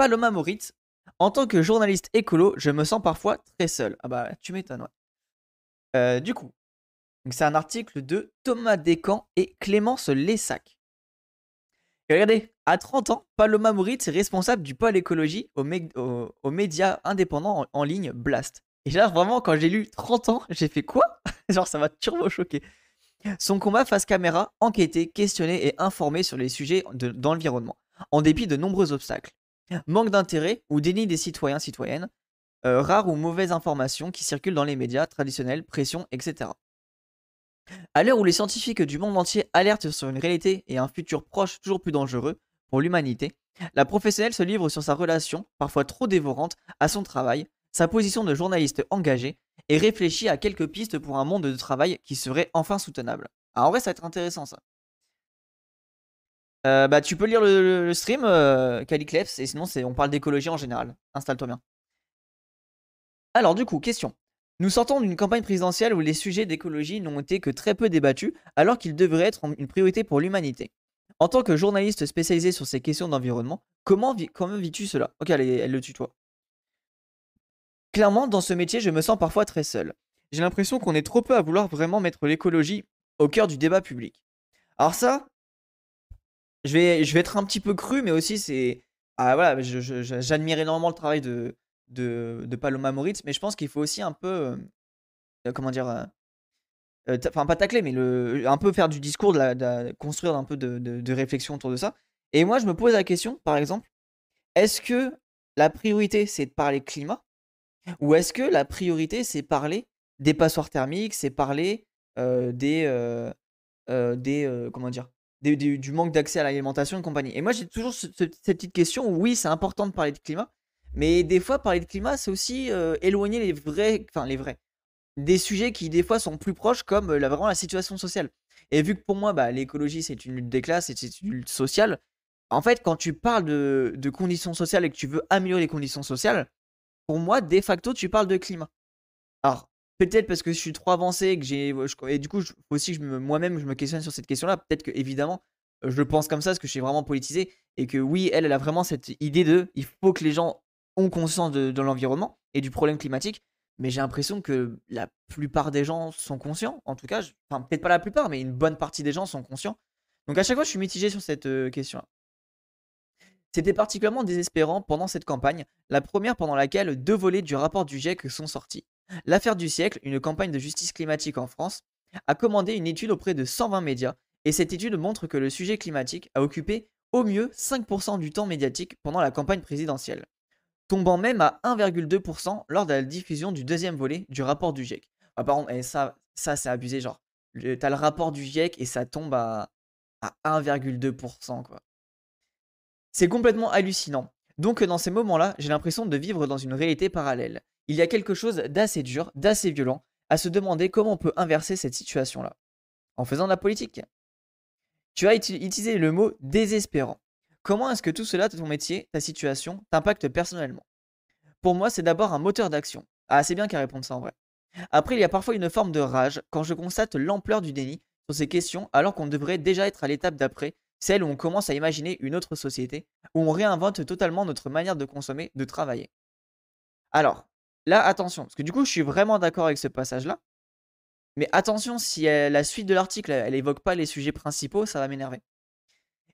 Paloma Moritz. En tant que journaliste écolo, je me sens parfois très seul. Ah bah, tu m'étonnes. Euh, du coup, c'est un article de Thomas Descamps et Clémence Lessac. Regardez, à 30 ans, Paloma Moritz est responsable du pôle écologie aux au, médias indépendants en, ligne Blast. Et là, vraiment, quand j'ai lu 30 ans, j'ai fait quoi? Genre, ça m'a turbo choqué. Son combat face caméra, enquêter, questionner et informer sur les sujets de, d'environnement, en dépit de nombreux obstacles. Manque d'intérêt ou déni des citoyens citoyennes, euh, rares ou mauvaises informations qui circulent dans les médias traditionnels, pression, etc. À l'heure où les scientifiques du monde entier alertent sur une réalité et un futur proche toujours plus dangereux pour l'humanité, la professionnelle se livre sur sa relation, parfois trop dévorante, à son travail, sa position de journaliste engagé et réfléchit à quelques pistes pour un monde de travail qui serait enfin soutenable. Alors en vrai, ça va être intéressant ça. Euh, bah, tu peux lire le, stream, euh, Calicleps, et sinon, on parle d'écologie en général. Installe-toi bien. Alors, du coup, question. Nous sortons d'une campagne présidentielle où les sujets d'écologie n'ont été que très peu débattus, alors qu'ils devraient être une priorité pour l'humanité. En tant que journaliste spécialisé sur ces questions d'environnement, comment, vis-tu cela? Ok, elle, elle le tutoie. Clairement, dans ce métier, je me sens parfois très seul. J'ai l'impression qu'on est trop peu à vouloir vraiment mettre l'écologie au cœur du débat public. Alors ça, je vais, je vais être un petit peu cru, mais aussi c'est... Ah voilà, j'admire énormément le travail de, Paloma Moritz, mais je pense qu'il faut aussi un peu... Euh, euh, comment dire euh, Enfin, pas tacler, mais un peu faire du discours, construire un peu de, de réflexion autour de ça. Et moi, je me pose la question, par exemple, est-ce que la priorité, c'est de parler climat ou est-ce que la priorité, c'est parler des passoires thermiques, c'est parler des, des comment dire, du manque d'accès à l'alimentation et compagnie. Et moi, j'ai toujours cette petite question. Oui, c'est important de parler de climat, mais des fois, parler de climat, c'est aussi éloigner les vrais, enfin les vrais, des sujets qui des fois sont plus proches, comme la, vraiment la situation sociale. Et vu que pour moi, bah, l'écologie, c'est une lutte des classes c'est une lutte sociale. En fait, quand tu parles de, de conditions sociales et que tu veux améliorer les conditions sociales, pour moi, de facto, tu parles de climat. Alors, peut-être parce que je suis trop avancé et que j'ai. Et du coup, aussi moi-même, je me questionne sur cette question-là. Peut-être que, évidemment, je pense comme ça parce que je suis vraiment politisé et que oui, elle, elle a vraiment cette idée de il faut que les gens ont conscience de, l'environnement et du problème climatique. Mais j'ai l'impression que la plupart des gens sont conscients. En tout cas, enfin, peut-être pas la plupart, mais une bonne partie des gens sont conscients. Donc à chaque fois, je suis mitigé sur cette euh, question-là. C'était particulièrement désespérant pendant cette campagne, la première pendant laquelle deux volets du rapport du GIEC sont sortis. L'affaire du siècle, une campagne de justice climatique en France, a commandé une étude auprès de 120 médias, et cette étude montre que le sujet climatique a occupé au mieux 5% du temps médiatique pendant la campagne présidentielle, tombant même à 1,2% lors de la diffusion du deuxième volet du rapport du GIEC. Ah, par contre, et ça, ça c'est abusé, genre, t'as le rapport du GIEC et ça tombe à, à 1,2%, quoi. C'est complètement hallucinant. Donc dans ces moments-là, j'ai l'impression de vivre dans une réalité parallèle. Il y a quelque chose d'assez dur, d'assez violent, à se demander comment on peut inverser cette situation-là. En faisant de la politique. Tu as utilisé le mot désespérant. Comment est-ce que tout cela, ton métier, ta situation, t'impacte personnellement? Pour moi, c'est d'abord un moteur d'action. Ah, c'est bien qu'à répondre ça en vrai. Après, il y a parfois une forme de rage quand je constate l'ampleur du déni sur ces questions alors qu'on devrait déjà être à l'étape d'après celle où on commence à imaginer une autre société, où on réinvente totalement notre manière de consommer, de travailler. Alors, là, attention, parce que du coup, je suis vraiment d'accord avec ce passage-là. Mais attention, si la suite de l'article, elle évoque pas les sujets principaux, ça va m'énerver.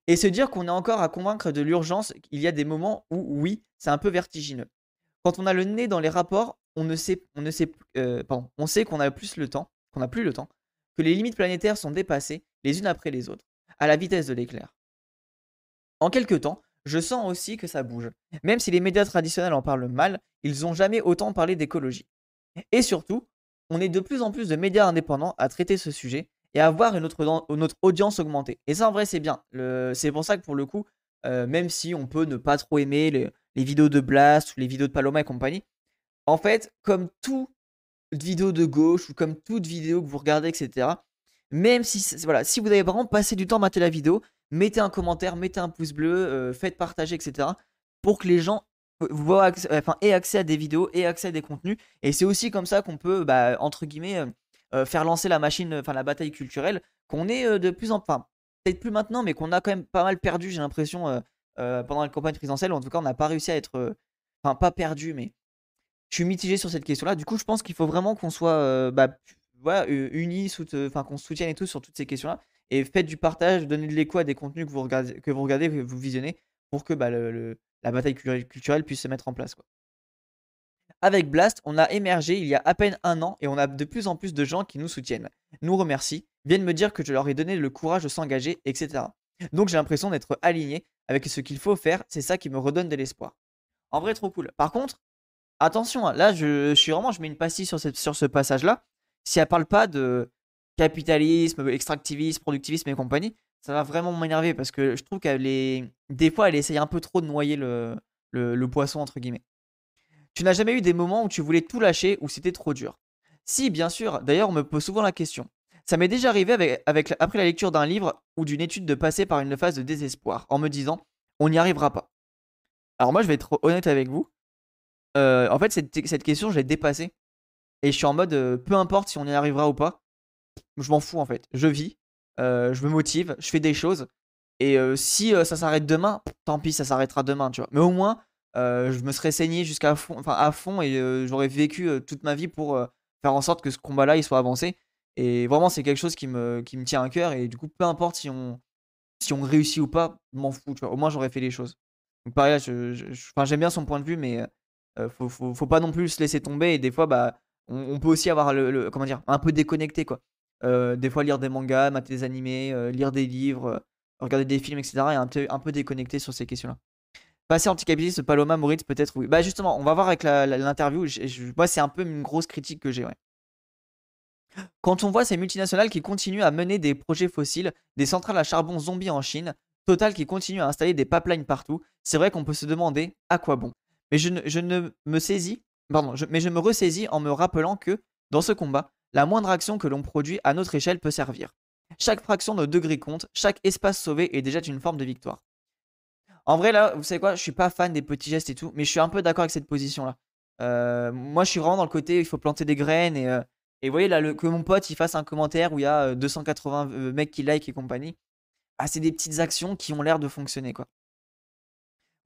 Et se dire qu'on est encore à convaincre de l'urgence, il y a des moments où, oui, c'est un peu vertigineux. Quand on a le nez dans les rapports, on ne sait, on ne sait, euh, on sait qu'on a plus le temps, qu'on n'a plus le temps, que les limites planétaires sont dépassées les unes après les autres à la vitesse de l'éclair. En quelques temps, je sens aussi que ça bouge. Même si les médias traditionnels en parlent mal, ils n'ont jamais autant parlé d'écologie. Et surtout, on est de plus en plus de médias indépendants à traiter ce sujet et à voir notre, audience augmenter. Et ça, en vrai, c'est bien. C'est pour ça que, pour le coup, euh, même si on peut ne pas trop aimer les, les, vidéos de Blast ou les vidéos de Paloma et compagnie, en fait, comme toute vidéo de gauche ou comme toute vidéo que vous regardez, etc., même si, voilà, si vous avez vraiment passé du temps à mater la vidéo, mettez un commentaire, mettez un pouce bleu, euh, faites partager, etc. Pour que les gens euh, voient, enfin, aient accès à des vidéos, aient accès à des contenus. Et c'est aussi comme ça qu'on peut, bah, entre guillemets, euh, faire lancer la machine, enfin la bataille culturelle, qu'on est de plus en, enfin, peut-être plus maintenant, mais qu'on a quand même pas mal perdu, j'ai l'impression, pendant la campagne présidentielle, en tout cas, on n'a pas réussi à être. Enfin, pas perdu, mais je suis mitigé sur cette question-là. Du coup, je pense qu'il faut vraiment qu'on soit bah, unis, qu'on se soutienne et tout sur toutes ces questions-là. Et faites du partage, donnez de l'écho à des contenus que vous regardez, que vous, regardez, que vous visionnez, pour que bah, la bataille culturelle puisse se mettre en place. Quoi. Avec Blast, on a émergé il y a à peine un an et on a de plus en plus de gens qui nous soutiennent, nous remercient, viennent me dire que je leur ai donné le courage de s'engager, etc. Donc j'ai l'impression d'être aligné avec ce qu'il faut faire, c'est ça qui me redonne de l'espoir. En vrai, trop cool. Par contre, attention, hein, là je, suis vraiment, je mets une pastille sur, sur ce passage-là. Si elle parle pas de capitalisme, extractivisme, productivisme et compagnie, ça va vraiment m'énerver parce que je trouve qu'elle est. Des fois, elle essaye un peu trop de noyer le, le poisson, entre guillemets. Tu n'as jamais eu des moments où tu voulais tout lâcher ou c'était trop dur? Si, bien sûr. D'ailleurs, on me pose souvent la question. Ça m'est déjà arrivé avec, après la lecture d'un livre ou d'une étude de passer par une phase de désespoir en me disant on n'y arrivera pas. Alors moi, je vais être honnête avec vous. Euh, en fait, cette, cette, question, je l'ai dépassée. Et je suis en mode euh, peu importe si on y arrivera ou pas. Je m'en fous en fait. Je vis, euh, je me motive, je fais des choses. Et si ça s'arrête demain, tant pis, ça s'arrêtera demain, tu vois. Mais au moins, euh, je me serais saigné jusqu'à fond, enfin à fond et euh, j'aurais vécu euh, toute ma vie pour faire en sorte que ce combat-là il soit avancé. Et vraiment, c'est quelque chose qui me, qui me tient à cœur. Et du coup, peu importe si on, si on réussit ou pas, m'en fous. Tu vois. Au moins, j'aurais fait les choses. Donc, pareil, je, j'aime bien son point de vue, mais faut, faut, faut, pas non plus se laisser tomber. Et des fois, bah, on, peut aussi avoir le, comment dire, un peu déconnecté. Quoi. Des fois, lire des mangas, mater des animés, lire des livres, regarder des films, etc. Et un peu, déconnecté sur ces questions-là. Passer anticapitaliste, Paloma, Moritz, peut-être oui. Bah justement, on va voir avec l'interview. Moi, c'est un peu une grosse critique que j'ai. Quand on voit ces multinationales qui continuent à mener des projets fossiles, des centrales à charbon zombies en Chine, Total qui continue à installer des pipelines partout, c'est vrai qu'on peut se demander à quoi bon. Mais je ne, je ne me saisis, pardon, mais je me ressaisis en me rappelant que, dans ce combat, la moindre action que l'on produit à notre échelle peut servir. Chaque fraction de degré compte, chaque espace sauvé est déjà une forme de victoire. En vrai, là, vous savez quoi Je suis pas fan des petits gestes et tout, mais je suis un peu d'accord avec cette position-là. Euh, moi, je suis vraiment dans le côté, il faut planter des graines et, euh, et vous voyez là, que mon pote il fasse un commentaire où il y a 280 euh, mecs qui like et compagnie. Ah, c'est des petites actions qui ont l'air de fonctionner, quoi.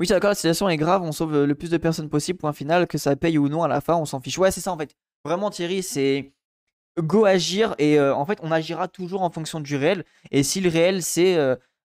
Oui, c'est d'accord, la situation est grave, on sauve le plus de personnes possible, point final, que ça paye ou non à la fin, on s'en fiche. Ouais, c'est ça en fait. Vraiment, Thierry, c'est go agir et en fait, on agira toujours en fonction du réel. Et si le réel, c'est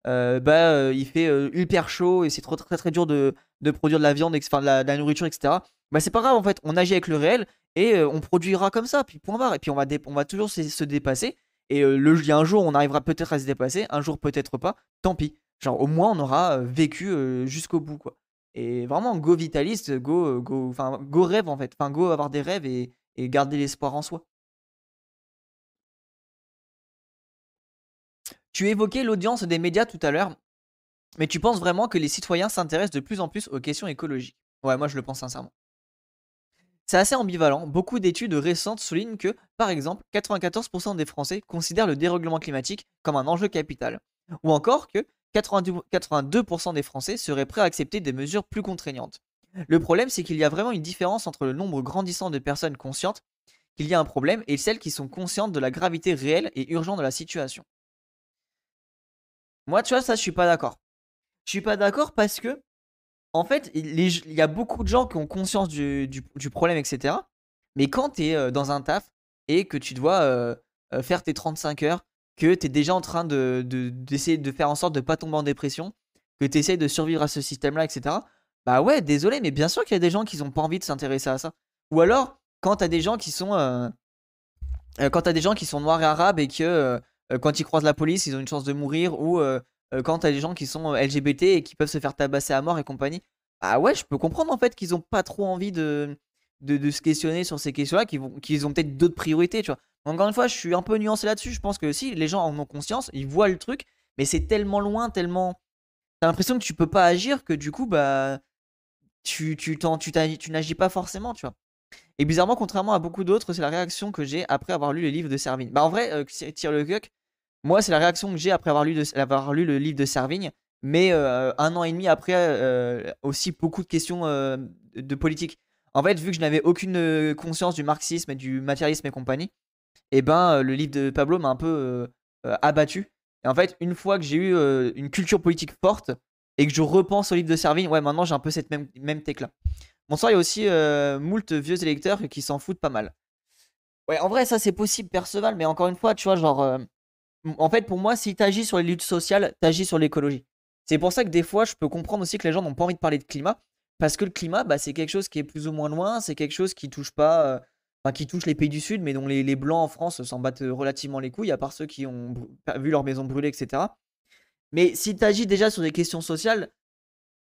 euh, bah, euh, il fait euh, hyper chaud et c'est trop très très dur de, de produire de la viande, enfin de la, nourriture, etc. Bah c'est pas grave en fait, on agit avec le réel et on produira comme ça, puis point barre. Et puis on va, on va toujours se, dépasser. Et le, il y a un jour on arrivera peut-être à se dépasser, un jour peut-être pas, tant pis. Genre au moins on aura vécu jusqu'au bout quoi. Et vraiment go vitaliste, go, go, enfin go rêve en fait, enfin go avoir des rêves et, et garder l'espoir en soi. Tu évoquais l'audience des médias tout à l'heure, mais tu penses vraiment que les citoyens s'intéressent de plus en plus aux questions écologiques? Ouais, moi je le pense sincèrement. C'est assez ambivalent. Beaucoup d'études récentes soulignent que, par exemple, 94% des Français considèrent le dérèglement climatique comme un enjeu capital. Ou encore que 82% des Français seraient prêts à accepter des mesures plus contraignantes. Le problème, c'est qu'il y a vraiment une différence entre le nombre grandissant de personnes conscientes qu'il y a un problème et celles qui sont conscientes de la gravité réelle et urgente de la situation. Moi, tu vois, ça, je suis pas d'accord. Je suis pas d'accord parce que, en fait, il y a beaucoup de gens qui ont conscience du, problème, etc. Mais quand tu es euh, dans un taf et que tu dois euh, euh, faire tes 35 heures, que tu es déjà en train d'essayer de, d'essayer de, faire en sorte de pas tomber en dépression, que tu essaies de survivre à ce système-là, etc. Bah ouais, désolé, mais bien sûr qu'il y a des gens qui n'ont pas envie de s'intéresser à ça. Ou alors, quand tu des gens qui sont. quand tu as des gens qui sont noirs et arabes et que euh, quand ils croisent la police, ils ont une chance de mourir, ou euh, euh, quand t'as des gens qui sont LGBT et qui peuvent se faire tabasser à mort et compagnie. Ah ouais, je peux comprendre en fait qu'ils ont pas trop envie de, de, se questionner sur ces questions-là, qu'ils, ont peut-être d'autres priorités, tu vois. Encore une fois, je suis un peu nuancé là-dessus. Je pense que si les gens en ont conscience, ils voient le truc, mais c'est tellement loin, tellement. T'as l'impression que tu peux pas agir que du coup, bah. Tu, tu, tu, tu n'agis pas forcément, tu vois. Et bizarrement, contrairement à beaucoup d'autres, c'est la réaction que j'ai après avoir lu le livre de Servigne. Bah en vrai, euh, Tire le Cuck, moi c'est la réaction que j'ai après avoir lu, avoir lu le livre de Servigne, mais euh, un an et demi après euh, aussi beaucoup de questions de politique. En fait, vu que je n'avais aucune conscience du marxisme et du matérialisme et compagnie, et eh ben le livre de Pablo m'a un peu abattu. Et en fait, une fois que j'ai eu une culture politique forte, et que je repense au livre de Servigne, ouais, maintenant j'ai un peu cette même, même tech là. Bonsoir, il y a aussi euh, moult vieux électeurs qui s'en foutent pas mal. Ouais, en vrai, ça c'est possible, Perceval, mais encore une fois, tu vois, genre, euh, en fait, pour moi, si t'agis sur les luttes sociales, t'agis sur l'écologie. C'est pour ça que des fois, je peux comprendre aussi que les gens n'ont pas envie de parler de climat, parce que le climat, bah, c'est quelque chose qui est plus ou moins loin, c'est quelque chose qui touche pas, euh, enfin, qui touche les pays du Sud, mais dont les, les Blancs en France s'en battent relativement les couilles, à part ceux qui ont vu leur maison brûler, etc. Mais si t'agis déjà sur des questions sociales,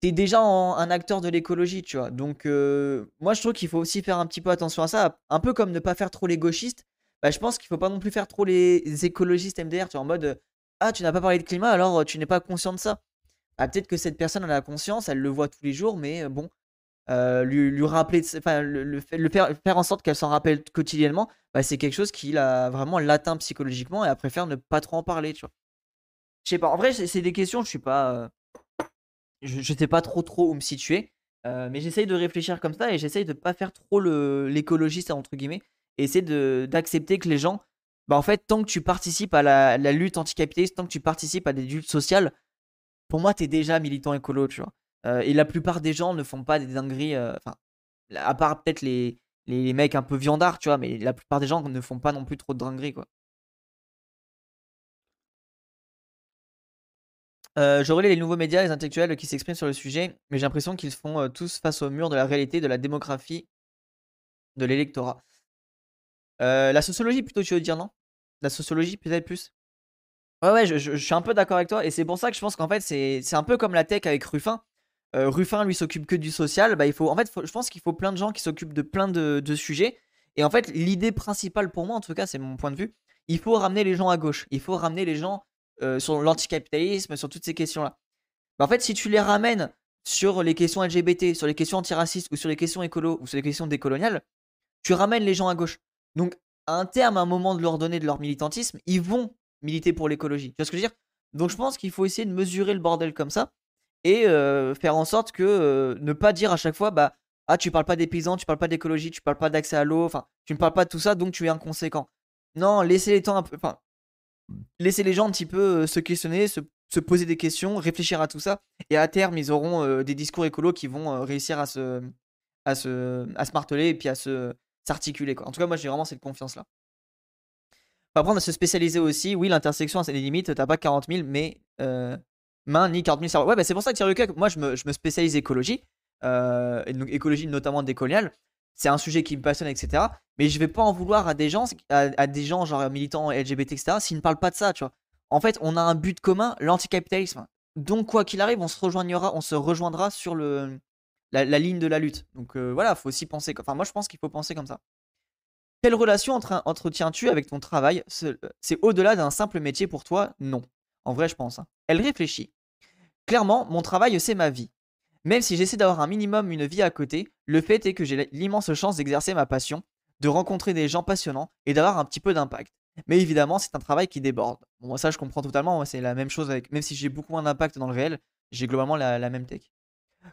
t'es déjà un acteur de l'écologie, tu vois. Donc, euh, moi, je trouve qu'il faut aussi faire un petit peu attention à ça. Un peu comme ne pas faire trop les gauchistes. Bah, je pense qu'il faut pas non plus faire trop les écologistes MDR, tu vois, en mode Ah, tu n'as pas parlé de climat, alors tu n'es pas conscient de ça. Bah, peut-être que cette personne en a conscience, elle le voit tous les jours, mais euh, bon, euh, lui, lui, rappeler, enfin, le, le, faire, faire, en sorte qu'elle s'en rappelle quotidiennement, bah, c'est quelque chose qui l'a vraiment l'atteint psychologiquement et elle préfère ne pas trop en parler, tu vois. Je sais pas, en vrai, c'est des questions, je suis pas je, je sais pas trop trop où me situer. Euh, mais j'essaye de réfléchir comme ça et j'essaye de pas faire trop l'écologiste entre guillemets et essayer d'accepter que les gens bah en fait tant que tu participes à la, la lutte anticapitaliste tant que tu participes à des luttes sociales pour moi tu es déjà militant écolo tu vois euh, et la plupart des gens ne font pas des dingueries euh, enfin à part peut-être les, les, les mecs un peu viandards tu vois mais la plupart des gens ne font pas non plus trop de dingueries quoi Euh, je relais les nouveaux médias, les intellectuels qui s'expriment sur le sujet, mais j'ai l'impression qu'ils font euh, tous face au mur de la réalité de la démographie de l'électorat. Euh, la sociologie, plutôt, tu veux dire, non? La sociologie, peut-être plus? Ouais, ouais, je, suis un peu d'accord avec toi, et c'est pour ça que je pense qu'en fait, c'est un peu comme la tech avec Ruffin. Ruffin, lui, s'occupe que du social. Bah, il faut, en fait, je pense qu'il faut plein de gens qui s'occupent de plein de, de, sujets. Et en fait, l'idée principale pour moi, en tout cas, c'est mon point de vue, il faut ramener les gens à gauche. Il faut ramener les gens euh, sur l'anticapitalisme, sur toutes ces questions-là. Bah, en fait, si tu les ramènes sur les questions LGBT, sur les questions antiracistes ou sur les questions écolo ou sur les questions décoloniales, tu ramènes les gens à gauche. Donc, à un terme, à un moment de leur donner de leur militantisme, ils vont militer pour l'écologie. Tu vois ce que je veux dire? Donc, je pense qu'il faut essayer de mesurer le bordel comme ça et euh, faire en sorte que euh, ne pas dire à chaque fois, bah, ah, tu parles pas des paysans, tu parles pas d'écologie, tu parles pas d'accès à l'eau, enfin, tu ne parles pas de tout ça, donc tu es inconséquent. Non, laissez les temps un peu. Laisser les gens un petit peu euh, se questionner, se, poser des questions, réfléchir à tout ça. Et à terme, ils auront euh, des discours écolos qui vont euh, réussir à se, à, se, à se marteler et puis à se, s'articuler. En tout cas, moi, j'ai vraiment cette confiance-là. Faut apprendre à se spécialiser aussi. Oui, l'intersection a ses limites. T'as pas 40 000 mais, mains ni 40 000 cerveaux. Ouais, bah, c'est pour ça que moi, je me, je me spécialise écologie. écologie notamment décoloniale c'est un sujet qui me passionne, etc. Mais je vais pas en vouloir à des gens, à, des gens genre militants LGBT, etc. S'ils ne parlent pas de ça, tu vois. En fait, on a un but commun, l'anticapitalisme. Donc quoi qu'il arrive, on se rejoindra, on se rejoindra sur le la, ligne de la lutte. Donc euh, voilà, faut aussi penser. Enfin, moi je pense qu'il faut penser comme ça. Quelle relation entretiens-tu avec ton travail? C'est au-delà d'un simple métier pour toi? Non. En vrai, je pense. Hein. Elle réfléchit. Clairement, mon travail, c'est ma vie. Même si j'essaie d'avoir un minimum une vie à côté, le fait est que j'ai l'immense chance d'exercer ma passion, de rencontrer des gens passionnants et d'avoir un petit peu d'impact. Mais évidemment, c'est un travail qui déborde. Bon, ça, je comprends totalement. c'est la même chose avec. Même si j'ai beaucoup moins d'impact dans le réel, j'ai globalement la, même tech.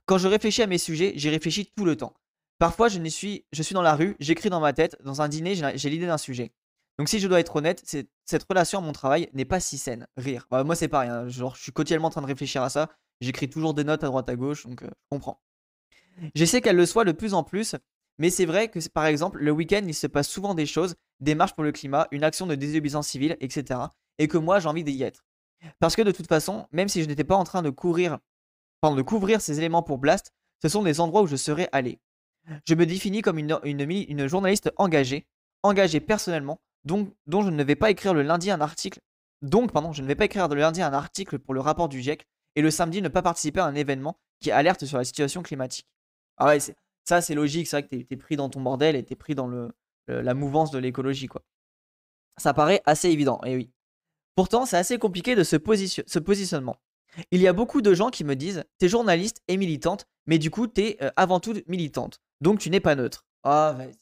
Quand je réfléchis à mes sujets, j'y réfléchis tout le temps. Parfois, je, suis, je suis dans la rue, j'écris dans ma tête, dans un dîner, j'ai l'idée d'un sujet. Donc, si je dois être honnête, cette relation à mon travail n'est pas si saine. Rire. Bah, moi, c'est pas rien. Genre, je suis quotidiennement en train de réfléchir à ça. J'écris toujours des notes à droite à gauche, donc euh, je comprends. J'essaie qu'elle le soit de plus en plus, mais c'est vrai que par exemple, le week-end, il se passe souvent des choses, des marches pour le climat, une action de désobéissance civile, etc. Et que moi, j'ai envie d'y être. Parce que de toute façon, même si je n'étais pas en train de courir, de couvrir ces éléments pour Blast, ce sont des endroits où je serais allé. Je me définis comme une, une, journaliste engagée, engagée personnellement, donc, dont je ne vais pas écrire le lundi un article. Donc, pardon, je ne vais pas écrire le lundi un article pour le rapport du GIEC, et le samedi ne pas participer à un événement qui alerte sur la situation climatique. Ah ouais, ça c'est logique, c'est vrai que t'es pris dans ton bordel et t'es pris dans la mouvance de l'écologie, quoi. Ça paraît assez évident, et oui. Pourtant, c'est assez compliqué de ce, ce, positionnement. Il y a beaucoup de gens qui me disent T'es journaliste et militante, mais du coup, t'es euh, avant tout militante. Donc, tu n'es pas neutre. Ah, vas-y.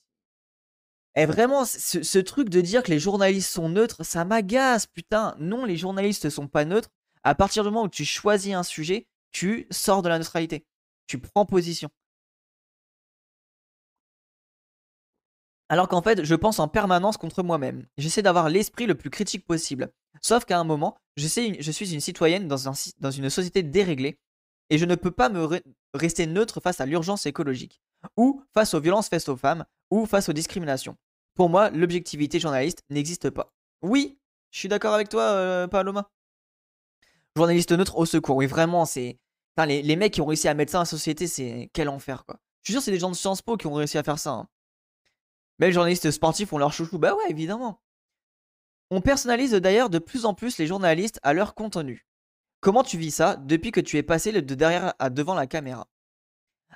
Et eh, vraiment, ce, truc de dire que les journalistes sont neutres, ça m'agace, putain. Non, les journalistes sont pas neutres. À partir du moment où tu choisis un sujet, tu sors de la neutralité. Tu prends position. Alors qu'en fait, je pense en permanence contre moi-même. J'essaie d'avoir l'esprit le plus critique possible. Sauf qu'à un moment, je, suis une citoyenne dans une société déréglée et je ne peux pas me rester neutre face à l'urgence écologique, ou face aux violences faites aux femmes, ou face aux discriminations. Pour moi, l'objectivité journaliste n'existe pas. Oui, je suis d'accord avec toi, euh, Paloma. Journaliste neutre au secours, oui, vraiment, c'est. Les, mecs qui ont réussi à mettre ça en société, c'est quel enfer, quoi. Je suis sûr, c'est des gens de Sciences Po qui ont réussi à faire ça. Hein. Mais les journalistes sportifs ont leur chouchou. Bah ouais, évidemment. On personnalise d'ailleurs de plus en plus les journalistes à leur contenu. Comment tu vis ça depuis que tu es passé de derrière à devant la caméra?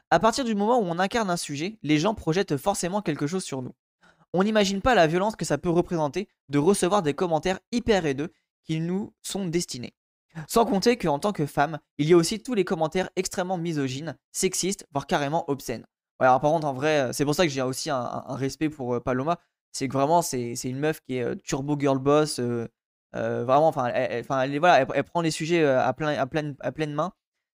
À partir du moment où on incarne un sujet, les gens projettent forcément quelque chose sur nous. On n'imagine pas la violence que ça peut représenter de recevoir des commentaires hyper haineux qui nous sont destinés. Sans compter qu'en tant que femme, il y a aussi tous les commentaires extrêmement misogynes, sexistes, voire carrément obscènes. Alors par contre, en vrai, euh, c'est pour ça que j'ai aussi un, respect pour euh, Paloma. C'est que vraiment, c'est une meuf qui est euh, turbo girl boss. vraiment, enfin, elle, elle, voilà, elle, prend les sujets à, plein, à, pleine, à pleine main.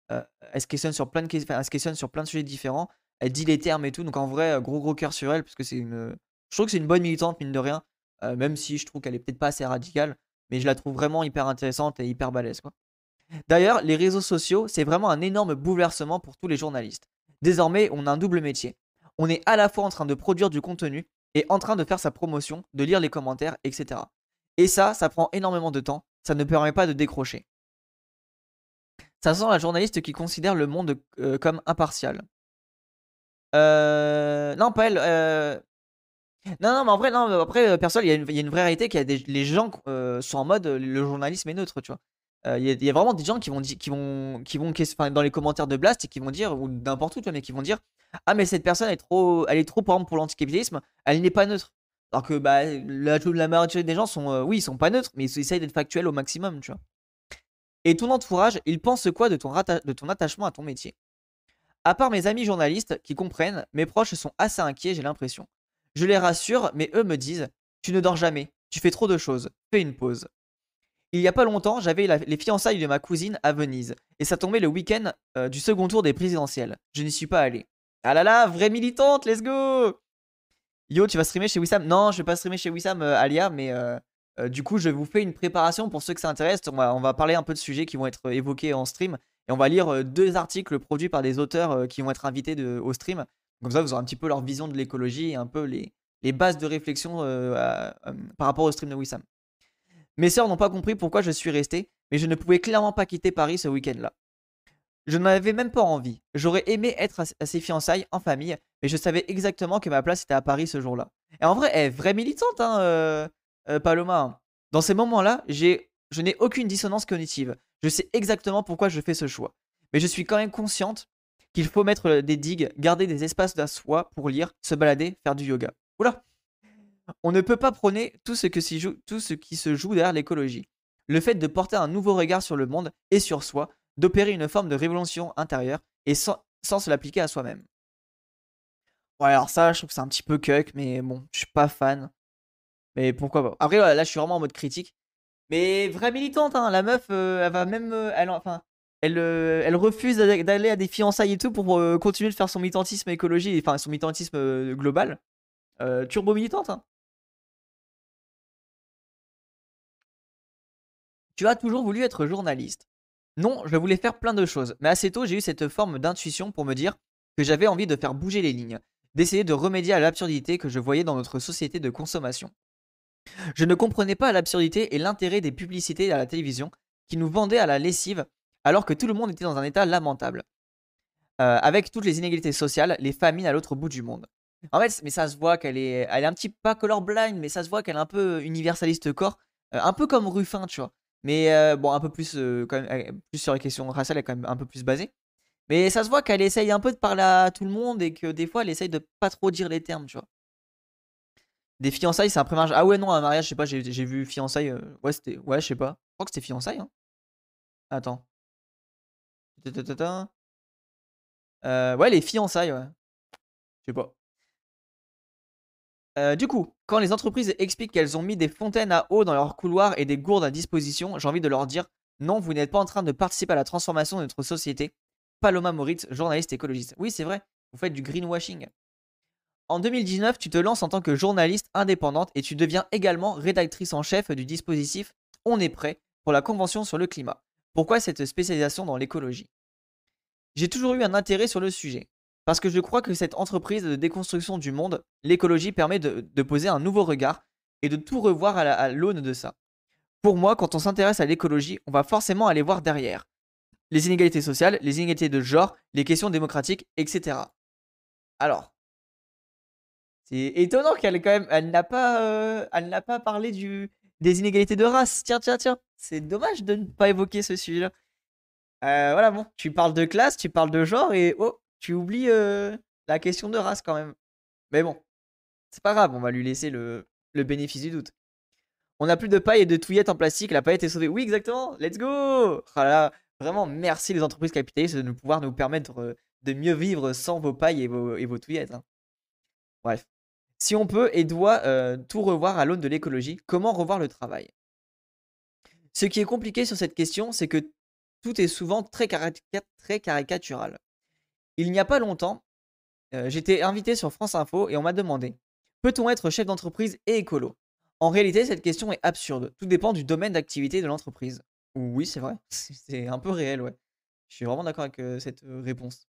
elle, se questionne sur plein de, questionne sur plein de sujets différents. Elle dit les termes et tout. Donc en vrai, gros gros cœur sur elle, parce que c'est une. Je trouve que c'est une bonne militante, mine de rien. même si je trouve qu'elle est peut-être pas assez radicale mais je la trouve vraiment hyper intéressante et hyper balèze. Quoi. D'ailleurs, les réseaux sociaux, c'est vraiment un énorme bouleversement pour tous les journalistes. Désormais, on a un double métier. On est à la fois en train de produire du contenu et en train de faire sa promotion, de lire les commentaires, etc. Et ça, ça prend énormément de temps, ça ne permet pas de décrocher. Ça sent la journaliste qui considère le monde euh, comme impartial. Euh... Non, pas elle. Euh... Non, non, mais en vrai, non, après, euh, personne, il y, a une, vraie réalité qu'il y a des les gens euh, sont en mode euh, le journalisme est neutre, tu vois. Il y, a vraiment des gens qui vont, qui vont, qui vont, dans les commentaires de Blast et qui vont dire, ou n'importe où, tu vois, mais qui vont dire Ah, mais cette personne est trop, elle est trop, par exemple, pour l'anticapitalisme, elle n'est pas neutre. Alors que bah, la, majorité des gens sont, oui, ils sont pas neutres, mais ils essayent d'être factuels au maximum, tu vois. Et ton entourage, il pense quoi de ton attachement à ton métier? À part mes amis journalistes qui comprennent, mes proches sont assez inquiets, j'ai l'impression. Je les rassure, mais eux me disent Tu ne dors jamais, tu fais trop de choses, fais une pause. Il y a pas longtemps, j'avais les fiançailles de ma cousine à Venise, et ça tombait le week-end euh, du second tour des présidentielles. Je n'y suis pas allé. Ah là là, vraie militante, let's go Yo, tu vas streamer chez Wissam? Non, je vais pas streamer chez Wissam, euh, Alia, mais euh, du coup, je vous fais une préparation pour ceux que ça intéresse. On va, parler un peu de sujets qui vont être évoqués en stream, et on va lire deux articles produits par des auteurs qui vont être invités au stream. Comme ça, vous aurez un petit peu leur vision de l'écologie et un peu les, bases de réflexion euh, euh, par rapport au stream de Wissam. Mes sœurs n'ont pas compris pourquoi je suis resté, mais je ne pouvais clairement pas quitter Paris ce week-end-là. Je n'en avais même pas envie. J'aurais aimé être à ses fiançailles en famille, mais je savais exactement que ma place était à Paris ce jour-là. Et en vrai, elle est vraie militante, hein, euh, Paloma. Hein. Dans ces moments-là, je n'ai aucune dissonance cognitive. Je sais exactement pourquoi je fais ce choix. Mais je suis quand même consciente qu'il faut mettre des digues, garder des espaces de soi pour lire, se balader, faire du yoga. Oula On ne peut pas prôner tout ce, tout ce qui se joue derrière l'écologie. Le fait de porter un nouveau regard sur le monde et sur soi, d'opérer une forme de révolution intérieure et sans, se l'appliquer à soi-même. Ouais, alors ça, je trouve que c'est un petit peu cuck, mais bon, je suis pas fan. Mais pourquoi pas. Après, là, je suis vraiment en mode critique. Mais vraie militante, hein, la meuf, euh, elle va même. Euh, elle, enfin, elle, euh, elle refuse d'aller à des fiançailles et tout pour euh, continuer de faire son militantisme écologie, enfin son militantisme euh, global. turbo militante. Hein. Tu as toujours voulu être journaliste. Non, je voulais faire plein de choses, mais assez tôt j'ai eu cette forme d'intuition pour me dire que j'avais envie de faire bouger les lignes, d'essayer de remédier à l'absurdité que je voyais dans notre société de consommation. Je ne comprenais pas l'absurdité et l'intérêt des publicités à la télévision qui nous vendaient à la lessive alors que tout le monde était dans un état lamentable. Euh, avec toutes les inégalités sociales, les famines à l'autre bout du monde. En fait, mais ça se voit qu'elle est, elle est un petit pas colorblind, mais ça se voit qu'elle est un peu universaliste corps, euh, un peu comme Ruffin, tu vois. Mais euh, bon, un peu plus, plus sur les questions raciales, elle est quand même un peu plus basée. Mais ça se voit qu'elle essaye un peu de parler à tout le monde et que des fois, elle essaye de pas trop dire les termes, tu vois. Des fiançailles, c'est un pré-mariage. Ah ouais, non, un mariage, je sais pas, j'ai vu fiançailles. ouais, c'était. Ouais, je sais pas. Je crois que c'était fiançailles. Hein. Attends. Euh, ouais, les fiançailles, ouais. Je sais pas. Euh, du coup, quand les entreprises expliquent qu'elles ont mis des fontaines à eau dans leurs couloirs et des gourdes à disposition, j'ai envie de leur dire non, vous n'êtes pas en train de participer à la transformation de notre société. Paloma Moritz, journaliste écologiste. Oui, c'est vrai, vous faites du greenwashing. En 2019, tu te lances en tant que journaliste indépendante et tu deviens également rédactrice en chef du dispositif On est prêt pour la Convention sur le climat. Pourquoi cette spécialisation dans l'écologie? J'ai toujours eu un intérêt sur le sujet. Parce que je crois que cette entreprise de déconstruction du monde, l'écologie, permet de, poser un nouveau regard et de tout revoir à l'aune de ça. Pour moi, quand on s'intéresse à l'écologie, on va forcément aller voir derrière. Les inégalités sociales, les inégalités de genre, les questions démocratiques, etc. Alors, c'est étonnant qu'elle euh, n'a pas parlé du, des inégalités de race. Tiens, tiens, tiens. C'est dommage de ne pas évoquer ce sujet-là. Euh, voilà, bon, tu parles de classe, tu parles de genre et oh, tu oublies euh, la question de race quand même. Mais bon, c'est pas grave, on va lui laisser le, bénéfice du doute. On n'a plus de paille et de touillettes en plastique, la paillette est sauvée. Oui, exactement, let's go Voilà, vraiment, merci les entreprises capitalistes de pouvoir nous permettre euh, de mieux vivre sans vos pailles et vos, et vos touillettes. Hein. Bref. Si on peut et doit tout revoir à l'aune de l'écologie, comment revoir le travail? Ce qui est compliqué sur cette question, c'est que tout est souvent très, caricatural. Il n'y a pas longtemps, j'étais invité sur France Info et on m'a demandé Peut-on être chef d'entreprise et écolo? En réalité, cette question est absurde. Tout dépend du domaine d'activité de l'entreprise. Oui, c'est vrai. C'est un peu réel, ouais. Je suis vraiment d'accord avec cette réponse.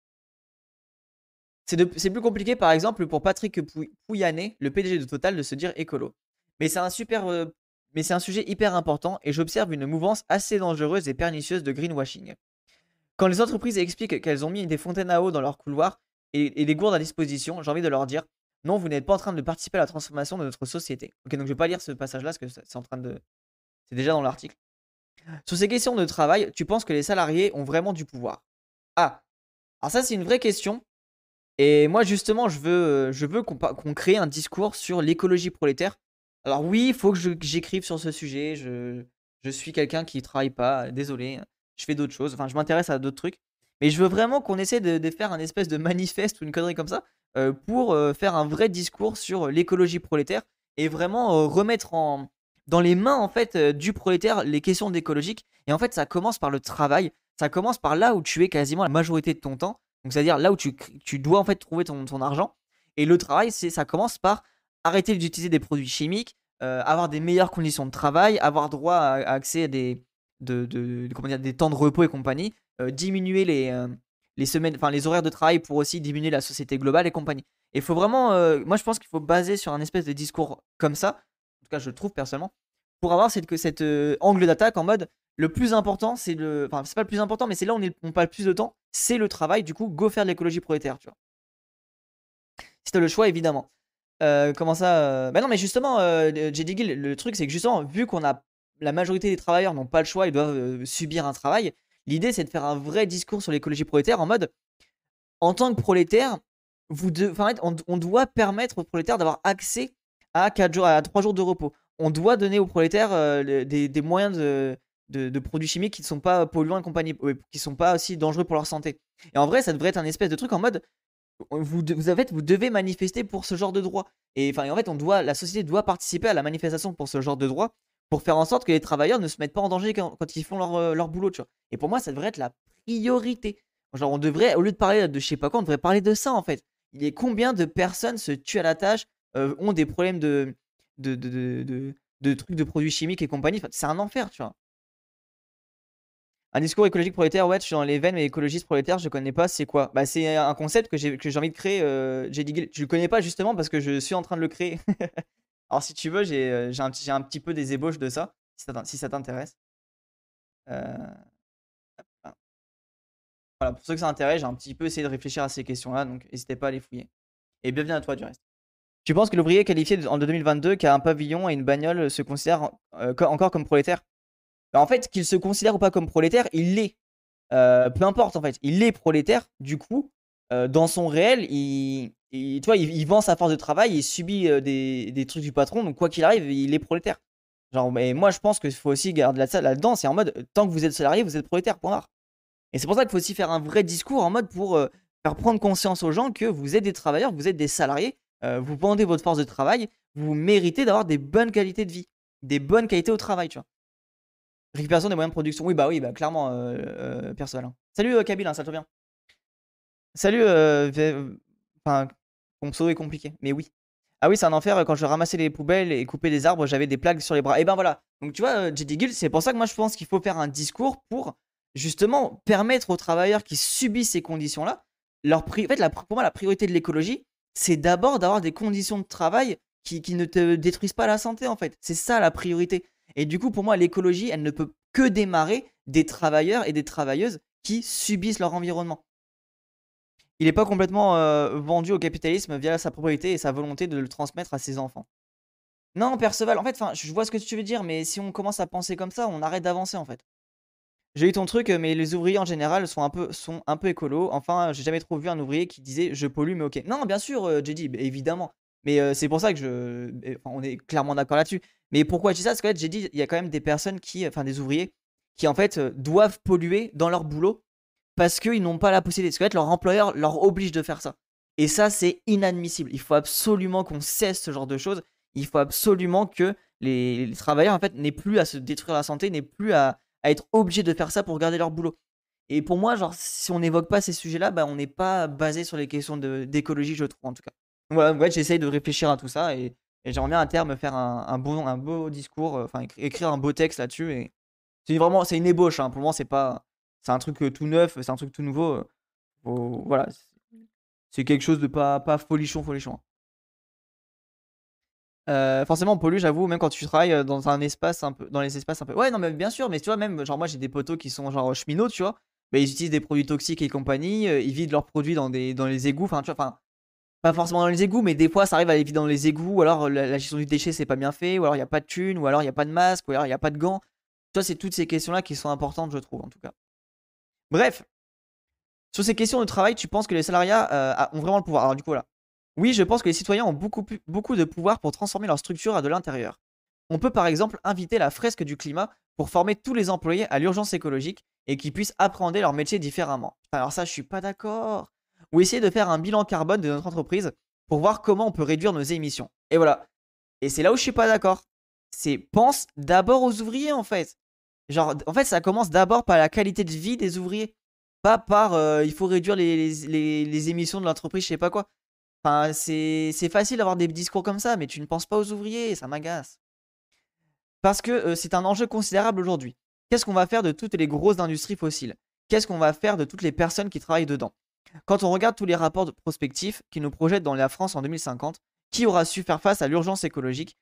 C'est plus compliqué, par exemple, pour Patrick Pouyanné, le PDG de Total, de se dire écolo. Mais c'est un super. Euh, un sujet hyper important et j'observe une mouvance assez dangereuse et pernicieuse de greenwashing. Quand les entreprises expliquent qu'elles ont mis des fontaines à eau dans leurs couloirs et, des gourdes à disposition, j'ai envie de leur dire non, vous n'êtes pas en train de participer à la transformation de notre société. Ok, donc je vais pas lire ce passage-là parce que c'est en train de. C'est déjà dans l'article. Sur ces questions de travail, tu penses que les salariés ont vraiment du pouvoir? Ah, alors ça c'est une vraie question et moi, justement, je veux, euh, je veux qu'on crée un discours sur l'écologie prolétaire. Alors oui, il faut que j'écrive sur ce sujet. Je, je suis quelqu'un qui travaille pas. Désolé, je fais d'autres choses. Enfin, je m'intéresse à d'autres trucs. Mais je veux vraiment qu'on essaie de, faire un espèce de manifeste ou une connerie comme ça euh, pour euh, faire un vrai discours sur l'écologie prolétaire et vraiment remettre en, dans les mains en fait du prolétaire les questions d'écologique. Et en fait, ça commence par le travail. Ça commence par là où tu es quasiment la majorité de ton temps. Donc c'est-à-dire là où tu, tu, dois en fait trouver ton, ton argent. Et le travail, c'est ça commence par arrêter d'utiliser des produits chimiques, euh, avoir des meilleures conditions de travail, avoir droit à, accès à des, de, de, comment dire, des temps de repos et compagnie, euh, diminuer les, euh, les semaines, enfin les horaires de travail pour aussi diminuer la société globale et compagnie. Et faut vraiment, moi je pense qu'il faut baser sur un espèce de discours comme ça, en tout cas je le trouve personnellement, pour avoir cette, cette angle d'attaque en mode le plus important, c'est le. Enfin, c'est pas le plus important, mais c'est là où on, est... on le plus de temps. C'est le travail. Du coup, go faire de l'écologie prolétaire, tu vois. Si le choix, évidemment. Euh, comment ça. Bah non, mais justement, euh, JD Gill, le truc, c'est que justement, vu qu'on a. La majorité des travailleurs n'ont pas le choix, ils doivent subir un travail. L'idée, c'est de faire un vrai discours sur l'écologie prolétaire en mode. En tant que prolétaire, on, doit permettre aux prolétaires d'avoir accès à 4 jours, à 3 jours de repos. On doit donner aux prolétaires des, moyens de, de, produits chimiques qui ne sont pas polluants et compagnie, qui sont pas aussi dangereux pour leur santé. Et en vrai, ça devrait être un espèce de truc en mode vous, vous, devez manifester pour ce genre de droit. Et, enfin, en fait, on doit, la société doit participer à la manifestation pour ce genre de droit pour faire en sorte que les travailleurs ne se mettent pas en danger quand, ils font leur, euh, leur boulot. Et pour moi, ça devrait être la priorité. Genre, on devrait, au lieu de parler de je sais pas quoi, on devrait parler de ça en fait. Il est combien de personnes se tuent à la tâche, euh, ont des problèmes de de, de, de, de, trucs de produits chimiques et compagnie? c'est un enfer, tu vois. Un discours écologique prolétaire, ouais, je suis dans les veines, mais écologiste prolétaire, je connais pas, c'est quoi? Bah, c'est un concept que j'ai envie de créer. Euh, j'ai le connais pas justement parce que je suis en train de le créer. Alors, si tu veux, j'ai euh, un, un, petit peu des ébauches de ça, si ça t'intéresse. Euh... Voilà, pour ceux que ça intéresse, j'ai un petit peu essayé de réfléchir à ces questions-là, donc n'hésitez pas à les fouiller. Et bienvenue à toi du reste. Tu penses que l'ouvrier qualifié en 2022 qui a un pavillon et une bagnole se considère euh, encore comme prolétaire? Bah, en fait, qu'il se considère ou pas comme prolétaire, il l'est. Euh, peu importe, en fait. Il est prolétaire, du coup, euh, dans son réel, il, vend sa force de travail, il subit euh, des, trucs du patron, donc quoi qu'il arrive, il est prolétaire. Genre, mais moi, je pense qu'il faut aussi garder ça là-dedans. C'est en mode, tant que vous êtes salarié, vous êtes prolétaire, point barre. Et c'est pour ça qu'il faut aussi faire un vrai discours en mode pour faire prendre conscience aux gens que vous êtes des travailleurs, vous êtes des salariés, vous vendez votre force de travail, vous méritez d'avoir des bonnes qualités de vie, des bonnes qualités au travail, tu vois. Récupération des moyens de production. Oui, bah oui, bah clairement, euh, euh perso Salut euh, hein, ça te bien. Salut, euh, enfin, Ponceau est compliqué, mais oui. Ah oui, c'est un enfer. Quand je ramassais les poubelles et coupais des arbres, j'avais des plaques sur les bras. Et ben voilà. Donc tu vois, JD Guild, c'est pour ça que moi je pense qu'il faut faire un discours pour justement permettre aux travailleurs qui subissent ces conditions-là, leur en fait, pour moi, la priorité de l'écologie, c'est d'abord d'avoir des conditions de travail qui, ne te détruisent pas la santé, en fait. C'est ça la priorité. Et du coup, pour moi, l'écologie, elle ne peut que démarrer des travailleurs et des travailleuses qui subissent leur environnement. Il n'est pas complètement euh, vendu au capitalisme via sa propriété et sa volonté de le transmettre à ses enfants. Non, Perceval, en fait, je vois ce que tu veux dire, mais si on commence à penser comme ça, on arrête d'avancer en fait. J'ai eu ton truc, mais les ouvriers en général sont un peu, sont un peu écolos. Enfin, j'ai jamais trop vu un ouvrier qui disait je pollue, mais ok. Non, bien sûr, euh, JD, évidemment. Mais euh, c'est pour ça que je. On est clairement d'accord là-dessus. Mais pourquoi je dis ça? Parce que j'ai dit, il y a quand même des personnes qui, enfin des ouvriers, qui en fait euh, doivent polluer dans leur boulot parce qu'ils n'ont pas la possibilité. Parce que leur employeur leur oblige de faire ça. Et ça, c'est inadmissible. Il faut absolument qu'on cesse ce genre de choses. Il faut absolument que les, travailleurs en fait n'aient plus à se détruire la santé, n'aient plus à, être obligés de faire ça pour garder leur boulot. Et pour moi, genre, si on n'évoque pas ces sujets-là, bah, on n'est pas basé sur les questions d'écologie, je trouve, en tout cas. voilà, ouais, j'essaye de réfléchir à tout ça et et j'aimerais bien à terme faire un, un, un beau discours, euh, enfin écrire un beau texte là-dessus. Et c'est vraiment, une ébauche. Hein. Pour le moment, c'est pas, un truc euh, tout neuf, c'est un truc tout nouveau. Euh, voilà, c'est quelque chose de pas, pas folichon, folichon. Euh, forcément, on pollue, j'avoue, même quand tu travailles dans un espace un peu, dans les espaces un peu. Ouais, non, mais bien sûr, mais tu vois, même, genre, moi j'ai des poteaux qui sont genre cheminots, tu vois, mais ils utilisent des produits toxiques et compagnie, ils vident leurs produits dans, des, dans les égouts, enfin, tu vois, enfin, pas forcément dans les égouts, mais des fois ça arrive à aller dans les égouts, ou alors la, gestion du déchet c'est pas bien fait, ou alors il n'y a pas de thunes, ou alors il n'y a pas de masque, ou alors il n'y a pas de gants. Toi, c'est toutes ces questions-là qui sont importantes, je trouve, en tout cas. Bref, sur ces questions de travail, tu penses que les salariats euh, ont vraiment le pouvoir Alors, du coup, voilà. Oui, je pense que les citoyens ont beaucoup, beaucoup de pouvoir pour transformer leur structure à de l'intérieur. On peut par exemple inviter la fresque du climat pour former tous les employés à l'urgence écologique et qu'ils puissent appréhender leur métier différemment. Alors ça, je suis pas d'accord ou essayer de faire un bilan carbone de notre entreprise pour voir comment on peut réduire nos émissions. Et voilà. Et c'est là où je suis pas d'accord. C'est pense d'abord aux ouvriers en fait. Genre, en fait, ça commence d'abord par la qualité de vie des ouvriers, pas par euh, il faut réduire les, les, émissions de l'entreprise, je sais pas quoi. Enfin, c'est facile d'avoir des discours comme ça, mais tu ne penses pas aux ouvriers, ça m'agace. Parce que euh, c'est un enjeu considérable aujourd'hui. Qu'est-ce qu'on va faire de toutes les grosses industries fossiles? Qu'est-ce qu'on va faire de toutes les personnes qui travaillent dedans? Quand on regarde tous les rapports prospectifs qui nous projettent dans la France en 2050, qui aura su faire face à l'urgence écologique?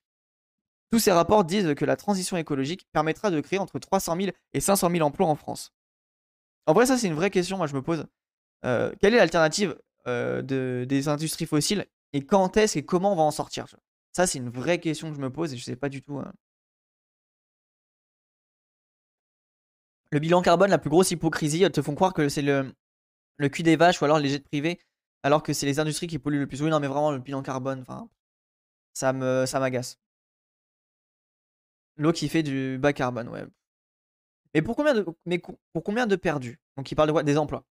Tous ces rapports disent que la transition écologique permettra de créer entre 300 000 et 500 000 emplois en France. En vrai, ça c'est une vraie question, moi je me pose. Euh, quelle est l'alternative euh, des industries fossiles et quand est-ce et comment on va en sortir Ça c'est une vraie question que je me pose et je sais pas du tout. Hein. Le bilan carbone, la plus grosse hypocrisie, te font croire que c'est le, le cul des vaches ou alors les jets privés, alors que c'est les industries qui polluent le plus. Oui, non, mais vraiment, le bilan carbone, enfin, ça me, ça m'agace. L'eau qui fait du bas carbone, ouais. Mais pour combien de, mais pour combien de perdus? Donc, il parle de quoi? Des emplois.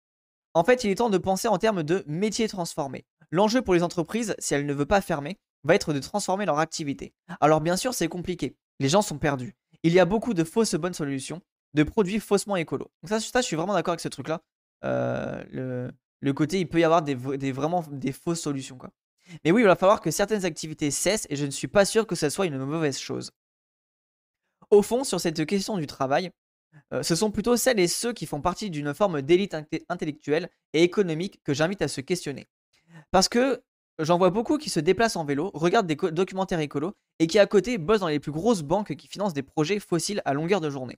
En fait, il est temps de penser en termes de métiers transformés. L'enjeu pour les entreprises, si elles ne veulent pas fermer, va être de transformer leur activité. Alors, bien sûr, c'est compliqué. Les gens sont perdus. Il y a beaucoup de fausses bonnes solutions, de produits faussement écolos. Donc ça, ça je suis vraiment d'accord avec ce truc-là. Euh, le, côté, il peut y avoir des, vraiment des fausses solutions. Mais oui, il va falloir que certaines activités cessent et je ne suis pas sûr que ce soit une mauvaise chose. Au fond, sur cette question du travail, euh, ce sont plutôt celles et ceux qui font partie d'une forme d'élite intellectuelle et économique que j'invite à se questionner. Parce que j'en vois beaucoup qui se déplacent en vélo, regardent des documentaires écolos et qui à côté bossent dans les plus grosses banques qui financent des projets fossiles à longueur de journée.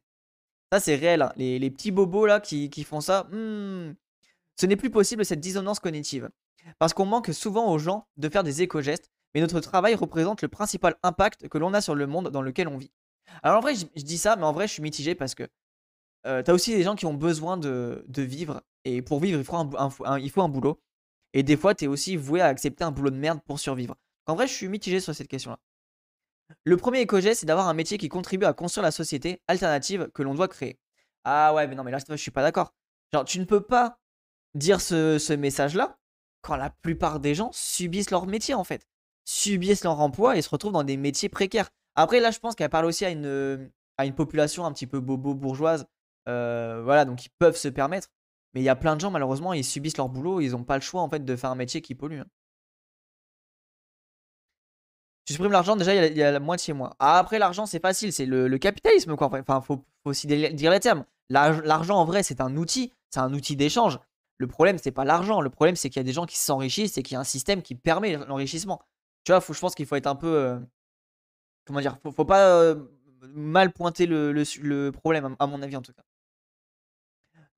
Ça, c'est réel. Hein. Les, petits bobos là qui, font ça, hmm, ce n'est plus possible cette dissonance cognitive. Parce qu'on manque souvent aux gens de faire des éco-gestes, mais notre travail représente le principal impact que l'on a sur le monde dans lequel on vit. Alors en vrai, je, dis ça, mais en vrai, je suis mitigé parce que euh, t'as aussi des gens qui ont besoin de, vivre, et pour vivre, il faut un, il faut un boulot. Et des fois, t'es aussi voué à accepter un boulot de merde pour survivre. En vrai, je suis mitigé sur cette question-là. Le premier éco-geste, c'est d'avoir un métier qui contribue à construire la société alternative que l'on doit créer. Ah ouais, mais non, mais là, je suis pas d'accord. Genre, tu ne peux pas dire ce, message-là quand la plupart des gens subissent leur métier, en fait. Subissent leur emploi et se retrouvent dans des métiers précaires. Après, là, je pense qu'elle parle aussi à une, population un petit peu bobo bourgeoise. Euh, voilà, donc ils peuvent se permettre. Mais il y a plein de gens, malheureusement, ils subissent leur boulot, ils n'ont pas le choix, en fait, de faire un métier qui pollue. Hein. Tu supprimes l'argent, déjà, il y, a, la moitié moins. Ah, après, l'argent, c'est facile, c'est le, capitalisme, quoi. Enfin, faut, faut aussi dire les termes. L'argent, en vrai, c'est un outil, c'est un outil d'échange. Le problème, c'est pas l'argent. Le problème, c'est qu'il y a des gens qui s'enrichissent et qu'il y a un système qui permet l'enrichissement. Tu vois, faut, je pense qu'il faut être un peu. Euh, comment dire faut, faut pas euh, mal pointer le, problème, à mon avis, en tout cas.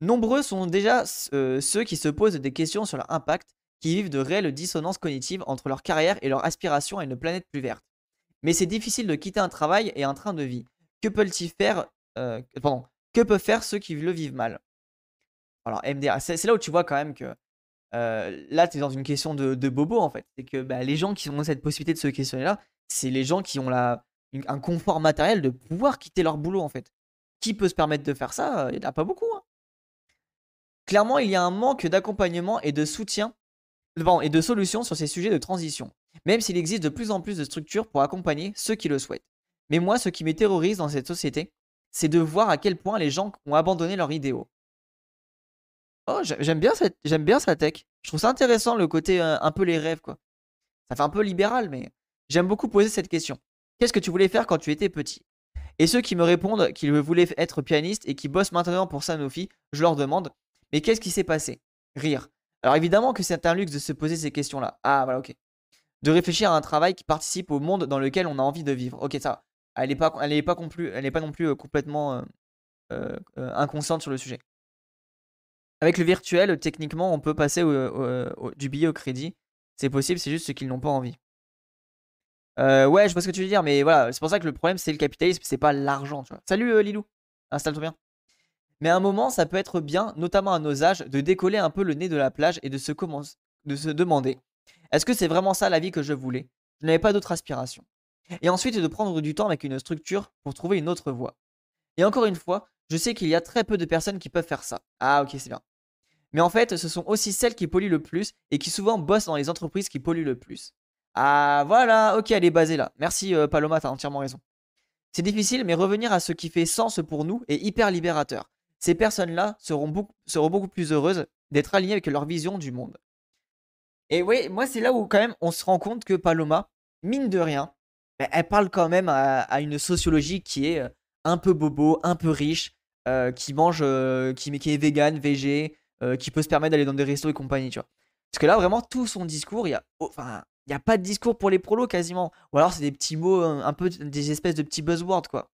Nombreux sont déjà euh, ceux qui se posent des questions sur leur impact, qui vivent de réelles dissonances cognitives entre leur carrière et leur aspiration à une planète plus verte. Mais c'est difficile de quitter un travail et un train de vie. Que peuvent-ils faire pardon, que peuvent faire ceux qui le vivent mal? Alors, MDR, c'est là où tu vois quand même que là, tu es dans une question de, bobo en fait. C'est que bah, les gens qui ont cette possibilité de se questionner là, c'est les gens qui ont un confort matériel de pouvoir quitter leur boulot en fait. Qui peut se permettre de faire ça? Il n'y en a pas beaucoup. Hein. Clairement, il y a un manque d'accompagnement et de soutien et de solutions sur ces sujets de transition, même s'il existe de plus en plus de structures pour accompagner ceux qui le souhaitent. Mais moi, ce qui me terrorise dans cette société, c'est de voir à quel point les gens ont abandonné leurs idéaux. Oh, j'aime bien, cette, j'aime bien sa tech. Je trouve ça intéressant le côté euh, un peu les rêves, quoi. Ça fait un peu libéral, mais j'aime beaucoup poser cette question. Qu'est-ce que tu voulais faire quand tu étais petit? Et ceux qui me répondent qu'ils voulaient être pianiste et qui bossent maintenant pour Sanofi, je leur demande Mais qu'est-ce qui s'est passé? Rire. Alors évidemment que c'est un luxe de se poser ces questions-là. Ah, voilà, ok. De réfléchir à un travail qui participe au monde dans lequel on a envie de vivre. Ok, ça elle n'est pas, elle pas, elle est pas non plus euh, complètement euh, euh, inconsciente sur le sujet. Avec le virtuel, techniquement, on peut passer du billet au crédit. C'est possible, c'est juste ceux qui n'ont pas envie. ouais, je vois ce que tu veux dire, mais voilà, c'est pour ça que le problème, c'est le capitalisme, c'est pas l'argent. Salut Lilou, installe-toi bien. Mais à un moment, ça peut être bien, notamment à nos âges, de décoller un peu le nez de la plage et de se, de se demander est-ce que c'est vraiment ça la vie que je voulais? Je n'avais pas d'autre aspiration et ensuite de prendre du temps avec une structure pour trouver une autre voie. Et encore une fois, je sais qu'il y a très peu de personnes qui peuvent faire ça. Ah ok, c'est bien. Mais en fait, ce sont aussi celles qui polluent le plus et qui souvent bossent dans les entreprises qui polluent le plus. Ah voilà, ok, elle est basée là. Merci euh, Paloma, t'as entièrement raison. C'est difficile, mais revenir à ce qui fait sens pour nous est hyper libérateur. Ces personnes-là seront beaucoup, seront beaucoup plus heureuses d'être alignées avec leur vision du monde. Et oui, moi c'est là où quand même on se rend compte que Paloma, mine de rien, elle parle quand même à, une sociologie qui est euh, un peu bobo, un peu riche, euh, qui mange, euh, qui, qui est vegan, végé, qui peut se permettre d'aller dans des restos et compagnie, tu vois. Parce que là, vraiment, tout son discours, il y a, enfin, il a pas de discours pour les prolos quasiment. Ou alors, c'est des petits mots, un, peu des espèces de petits buzzwords, quoi.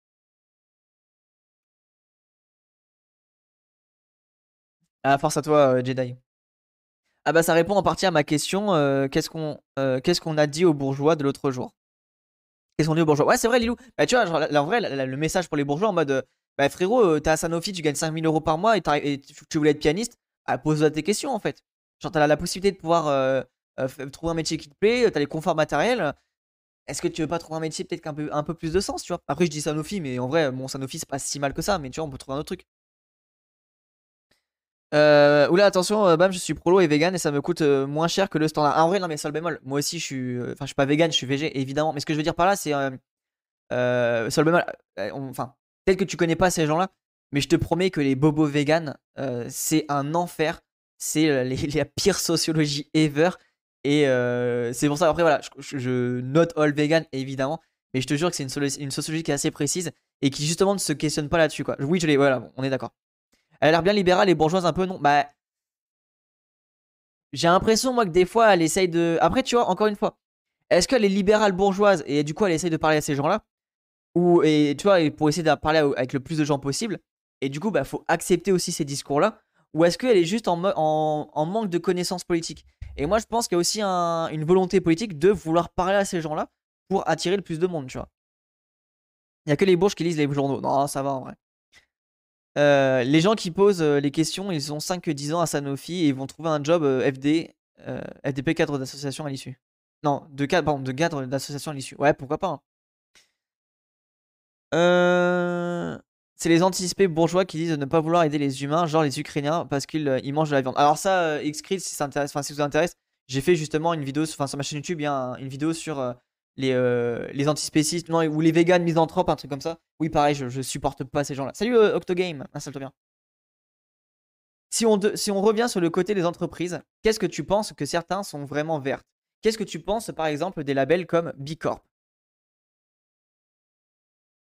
Ah, force à toi, Jedi. Ah bah ça répond en partie à ma question. qu'est-ce qu'on qu'est-ce qu'on a dit aux bourgeois de l'autre jour? Qu'est-ce qu'on dit aux bourgeois? Ouais, c'est vrai, Lilou. Bah, tu vois, genre, en vrai, le message pour les bourgeois en mode Bah, frérot, euh, t'es à Sanofi, tu gagnes 5000 euros par mois et, tu, voulais être pianiste? Bah, pose-toi tes questions, en fait. Genre, t'as la, possibilité de pouvoir euh, euh, trouver un métier qui te plaît, t'as les conforts matériels. Est-ce que tu veux pas trouver un métier peut-être peu, un peu plus de sens, tu vois? Après, je dis Sanofi, mais en vrai, mon Sanofi, c'est pas si mal que ça. Mais tu vois, on peut trouver un autre truc. Euh, oula, attention, euh, bam, je suis prolo et vegan et ça me coûte euh, moins cher que le standard. Ah, en vrai, non, mais sol bémol. Moi aussi, je suis. Euh, enfin, je suis pas vegan, je suis végé, évidemment. Mais ce que je veux dire par là, c'est. sol bémol. Enfin, peut-être que tu connais pas ces gens-là, mais je te promets que les bobos vegan, c'est un enfer. C'est la pire sociologie ever. Et c'est pour ça, après, voilà, je, note all vegan, évidemment. Mais je te jure que c'est une, sociologie qui est assez précise et qui justement ne se questionne pas là-dessus, quoi. Oui, je l'ai. Voilà, on est d'accord. Elle a l'air bien libérale et bourgeoise un peu, non? Bah. J'ai l'impression, moi, que des fois, elle essaye de. Après, tu vois, encore une fois, est-ce qu'elle est libérale bourgeoise et du coup, elle essaye de parler à ces gens-là? Ou, et tu vois, pour essayer de parler avec le plus de gens possible. Et du coup, bah, faut accepter aussi ces discours-là? Ou est-ce qu'elle est juste en, en, manque de connaissances politiques? Et moi, je pense qu'il y a aussi une volonté politique de vouloir parler à ces gens-là pour attirer le plus de monde, tu vois. Il n'y a que les bourges qui lisent les journaux. Non, ça va en vrai. Euh, les gens qui posent euh, les questions, ils ont 5-10 ans à Sanofi et ils vont trouver un job euh, FD, FDP cadre d'association à l'issue. Non, de cadre, pardon, de cadre d'association à l'issue. Ouais, pourquoi pas. Hein. C'est les anticipés bourgeois qui disent de ne pas vouloir aider les humains, genre les Ukrainiens, parce qu'ils ils mangent de la viande. Alors ça, Xcrit, si ça intéresse, enfin si vous intéresse, j'ai fait justement une vidéo, enfin sur ma chaîne YouTube, il y a une vidéo sur les, euh, les antispécistes, ou les véganes misanthropes, un truc comme ça. Oui, pareil, je, supporte pas ces gens-là. Salut euh, Octogame, installe-toi bien. Si on, si on revient sur le côté des entreprises, qu'est-ce que tu penses que certains sont vraiment vertes? Qu'est-ce que tu penses par exemple des labels comme Bicorp?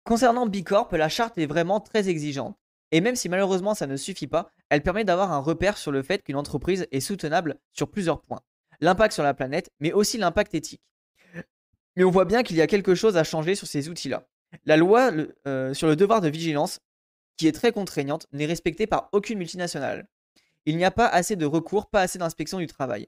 Concernant Bicorp, la charte est vraiment très exigeante. Et même si malheureusement ça ne suffit pas, elle permet d'avoir un repère sur le fait qu'une entreprise est soutenable sur plusieurs points. L'impact sur la planète, mais aussi l'impact éthique. Mais on voit bien qu'il y a quelque chose à changer sur ces outils-là. La loi euh, sur le devoir de vigilance, qui est très contraignante, n'est respectée par aucune multinationale. Il n'y a pas assez de recours, pas assez d'inspection du travail.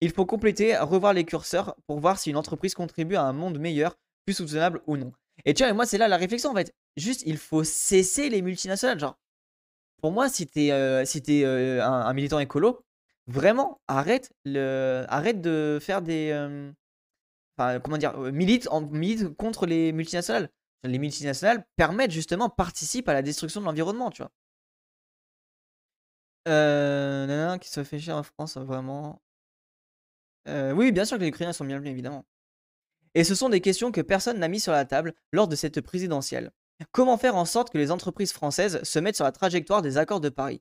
Il faut compléter, revoir les curseurs pour voir si une entreprise contribue à un monde meilleur, plus soutenable ou non. Et tiens, moi, c'est là la réflexion en fait. Juste, il faut cesser les multinationales. Genre, pour moi, si t'es euh, euh, un, militant écolo, vraiment, arrête, de faire des. Enfin, comment dire milite, en, milite contre les multinationales. Les multinationales permettent justement, participent à la destruction de l'environnement, tu vois. Euh, qui se fait cher en France, vraiment. oui, bien sûr que les Ukrainiens sont bienvenus, évidemment. Et ce sont des questions que personne n'a mis sur la table lors de cette présidentielle. Comment faire en sorte que les entreprises françaises se mettent sur la trajectoire des accords de Paris?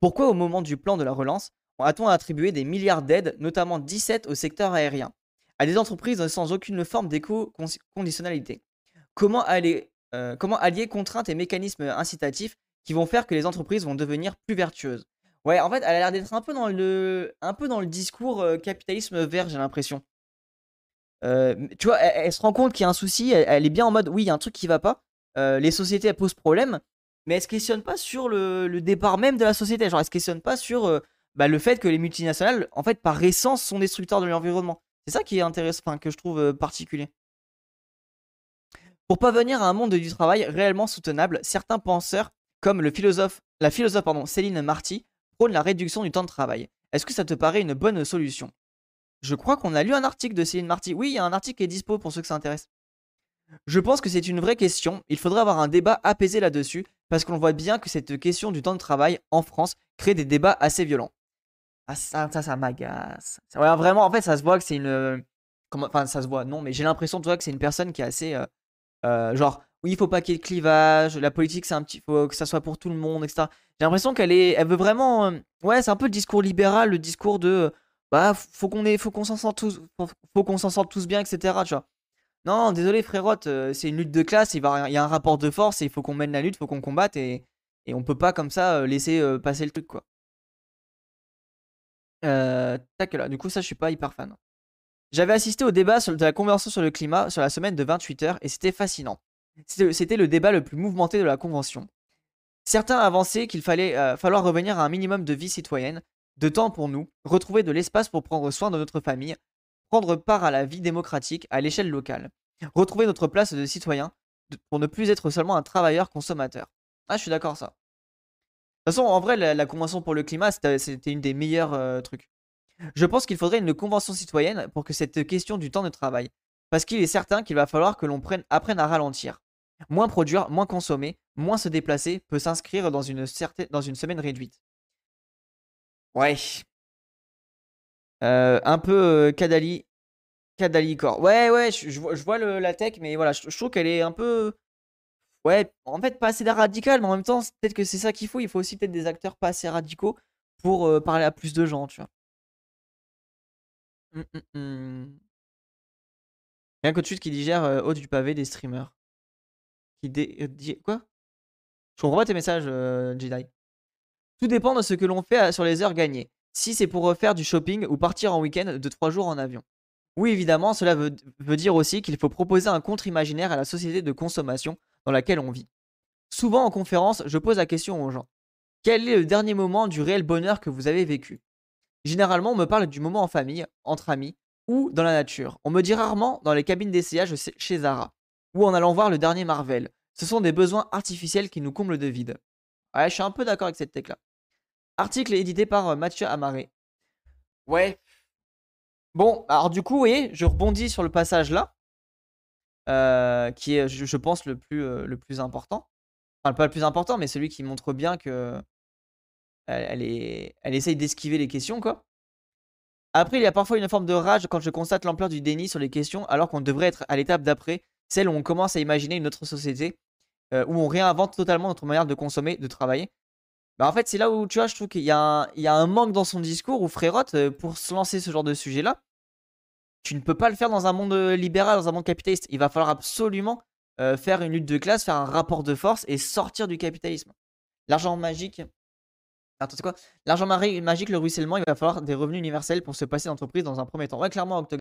Pourquoi au moment du plan de la relance, a-t-on attribué des milliards d'aides, notamment 17 au secteur aérien, à des entreprises sans aucune forme d'éco-conditionnalité comment, euh, comment allier contraintes et mécanismes incitatifs qui vont faire que les entreprises vont devenir plus vertueuses? Ouais, en fait, elle a l'air d'être un peu dans le, un peu dans le discours euh, capitalisme vert, j'ai l'impression. Euh, tu vois, elle, se rend compte qu'il y a un souci, elle, est bien en mode, oui, il y a un truc qui va pas, les sociétés elles posent problème, mais elle se questionne pas sur le, départ même de la société. Genre, elle se questionne pas sur bah, le fait que les multinationales, en fait, par essence, sont destructeurs de l'environnement. C'est ça qui est intéressant, que je trouve particulier. Pour parvenir à un monde du travail réellement soutenable, certains penseurs, comme la philosophe Céline Marty, prônent la réduction du temps de travail. Est-ce que ça te paraît une bonne solution? Je crois qu'on a lu un article de Céline Marty. Oui, il y a un article qui est dispo pour ceux que ça intéresse. Je pense que c'est une vraie question. Il faudrait avoir un débat apaisé là-dessus, parce qu'on voit bien que cette question du temps de travail en France crée des débats assez violents. Ah, ça, ça, ça m'agace. vraiment, en fait, ça se voit que c'est une. Comment... Enfin, ça se voit, non, mais j'ai l'impression, toi, que c'est une personne qui est assez. Euh, euh, genre, oui, il faut pas qu'il y ait de clivage, la politique, c'est un petit. faut que ça soit pour tout le monde, etc. J'ai l'impression qu'elle est. Elle veut vraiment. Euh, ouais, c'est un peu le discours libéral, le discours de. Bah, faut qu'on faut qu'on s'en sorte tous. Faut qu'on s'en sorte tous bien, etc. Tu vois. Non, désolé frérotte, euh, c'est une lutte de classe, il, y a un rapport de force et il faut qu'on mène la lutte, il faut qu'on combatte et, et on peut pas comme ça euh, laisser euh, passer le truc quoi. Tac là, du coup ça je suis pas hyper fan. J'avais assisté au débat de la convention sur le climat sur la semaine de 28 heures et c'était fascinant. C'était le débat le plus mouvementé de la convention. Certains avançaient qu'il fallait falloir revenir à un minimum de vie citoyenne, de temps pour nous, retrouver de l'espace pour prendre soin de notre famille, prendre part à la vie démocratique à l'échelle locale, retrouver notre place de citoyen pour ne plus être seulement un travailleur consommateur. Ah, je suis d'accord ça. De toute façon, en vrai, la, convention pour le climat, c'était une des meilleurs euh, trucs. Je pense qu'il faudrait une convention citoyenne pour que cette question du temps de travail, parce qu'il est certain qu'il va falloir que l'on apprenne à ralentir. Moins produire, moins consommer, moins se déplacer peut s'inscrire dans une, dans une semaine réduite. Ouais, euh, un peu euh, Kadali. Kadalicor. Ouais, ouais, je, vois, la tech, mais voilà, je, trouve qu'elle est un peu. Ouais, en fait, pas assez radical, mais en même temps, peut-être que c'est ça qu'il faut. Il faut aussi peut-être des acteurs pas assez radicaux pour euh, parler à plus de gens, tu vois. Hum, hum. Rien que de suite qui digère haut du pavé des streamers. Qui dé... Quoi? Je comprends pas tes messages, Jedi. Tout dépend de ce que l'on fait sur les heures gagnées si c'est pour refaire du shopping ou partir en week-end de 3 jours en avion. Oui, évidemment, cela veut, dire aussi qu'il faut proposer un contre imaginaire à la société de consommation dans laquelle on vit. Souvent en conférence, je pose la question aux gens. Quel est le dernier moment du réel bonheur que vous avez vécu? Généralement, on me parle du moment en famille, entre amis ou dans la nature. On me dit rarement dans les cabines d'essayage chez Zara ou en allant voir le dernier Marvel. Ce sont des besoins artificiels qui nous comblent de vide. Ouais, je suis un peu d'accord avec cette tech-là. Article édité par euh, Mathieu Amaré. Ouais. Bon, alors du coup, vous voyez, je rebondis sur le passage là, euh, qui est, je, pense, le plus, euh, le plus important. Enfin, pas le plus important, mais celui qui montre bien que elle, est, elle essaye d'esquiver les questions, quoi. Après, il y a parfois une forme de rage quand je constate l'ampleur du déni sur les questions, alors qu'on devrait être à l'étape d'après, celle où on commence à imaginer une autre société, où on réinvente totalement notre manière de consommer, de travailler. Bah, en fait, c'est là où tu vois, je trouve qu'il y, a un, manque dans son discours où Frérotte, euh, pour se lancer ce genre de sujet-là, tu ne peux pas le faire dans un monde euh, libéral, dans un monde capitaliste. Il va falloir absolument euh, faire une lutte de classe, faire un rapport de force et sortir du capitalisme. L'argent magique. Attends, c'est quoi? L'argent magique, le ruissellement, il va falloir des revenus universels pour se passer d'entreprise dans un premier temps. Ouais, clairement, Octogone.